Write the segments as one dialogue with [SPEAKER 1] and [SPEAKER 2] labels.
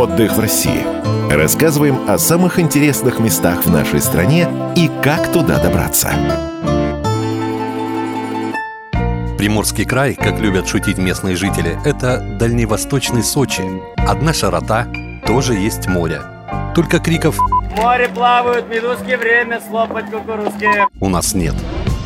[SPEAKER 1] Отдых в России. Рассказываем о самых интересных местах в нашей стране и как туда добраться.
[SPEAKER 2] Приморский край, как любят шутить местные жители, это дальневосточный Сочи. Одна широта, тоже есть море. Только криков
[SPEAKER 3] море плавают медузки, время слопать кукурузки.
[SPEAKER 2] у нас нет.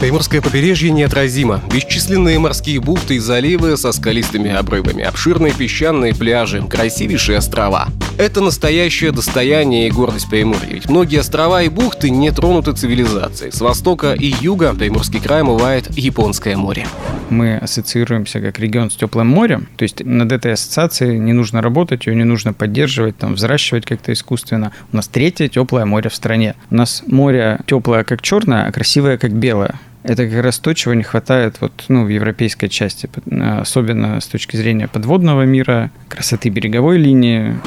[SPEAKER 4] Приморское побережье неотразимо. Бесчисленные морские бухты и заливы со скалистыми обрывами, обширные песчаные пляжи, красивейшие острова. Это настоящее достояние и гордость Приморья. Ведь многие острова и бухты не тронуты цивилизацией. С востока и юга Приморский край омывает Японское море.
[SPEAKER 5] мы ассоциируемся как регион с теплым морем. То есть над этой ассоциацией не нужно работать, ее не нужно поддерживать, там, взращивать как-то искусственно. У нас третье теплое море в стране. У нас море теплое как черное, а красивое как белое. Это как раз то, чего не хватает вот, ну, в европейской части, особенно с точки зрения подводного мира, красоты береговой линии.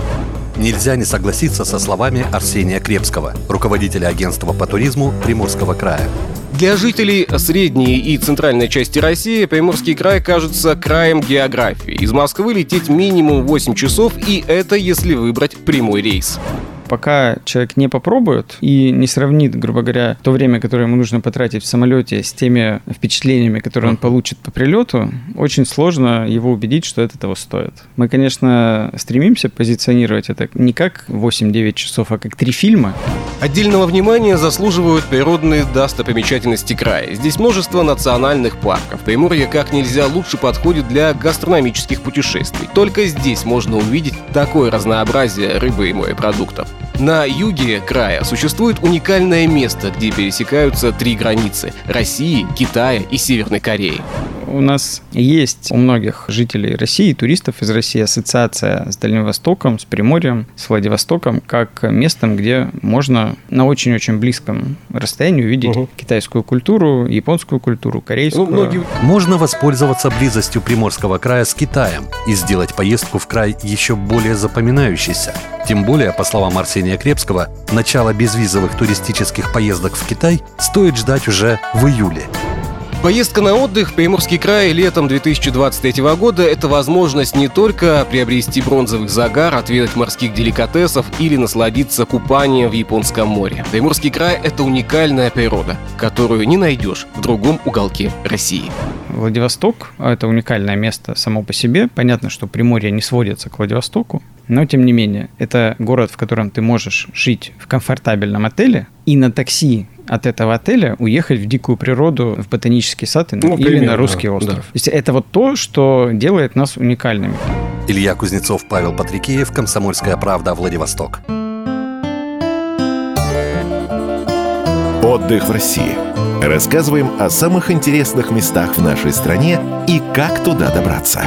[SPEAKER 2] Нельзя не согласиться со словами Арсения Крепского, руководителя агентства по туризму Приморского края.
[SPEAKER 4] Для жителей средней и центральной части России Приморский край кажется краем географии. Из Москвы лететь минимум 8 часов, и это если выбрать прямой рейс.
[SPEAKER 5] Пока человек не попробует и не сравнит, грубо говоря, то время, которое ему нужно потратить в самолете с теми впечатлениями, которые он получит по прилету, очень сложно его убедить, что это того стоит. Мы, конечно, стремимся позиционировать это не как 8-9 часов, а как три фильма.
[SPEAKER 4] Отдельного внимания заслуживают природные достопримечательности края. Здесь множество национальных парков. Приморье как нельзя лучше подходит для гастрономических путешествий. Только здесь можно увидеть такое разнообразие рыбы и морепродуктов. На юге края существует уникальное место, где пересекаются три границы – России, Китая и Северной Кореи.
[SPEAKER 5] У нас есть у многих жителей России, туристов из России, ассоциация с Дальним Востоком, с Приморьем, с Владивостоком, как местом, где можно на очень-очень близком расстоянии увидеть
[SPEAKER 6] Мгм.
[SPEAKER 5] китайскую культуру, японскую культуру, корейскую.
[SPEAKER 4] Ну, многие
[SPEAKER 2] Можно воспользоваться близостью Приморского края с Китаем и сделать поездку в край еще более запоминающейся. Тем более, по словам Арсения Крепского, начало безвизовых туристических поездок в Китай стоит ждать уже в июле.
[SPEAKER 4] Поездка на отдых в Приморский край летом 2023 года – это возможность не только приобрести бронзовый загар, отведать морских деликатесов или насладиться купанием в Японском море. Приморский край – это уникальная природа, которую не найдешь в другом уголке России.
[SPEAKER 5] Владивосток – это уникальное место само по себе. Понятно, что Приморье не сводится к Владивостоку, но тем не менее, это город, в котором ты можешь жить в комфортабельном отеле и на такси от этого отеля уехать в дикую природу, в ботанический сад и-
[SPEAKER 6] Ну,
[SPEAKER 5] или
[SPEAKER 6] примерно,
[SPEAKER 5] на русский
[SPEAKER 6] да.
[SPEAKER 5] остров. То есть это вот то, что делает нас уникальными.
[SPEAKER 2] Илья Кузнецов, Павел Патрикеев, Комсомольская правда, Владивосток.
[SPEAKER 1] Отдых в России. Рассказываем о самых интересных местах в нашей стране и как туда добраться.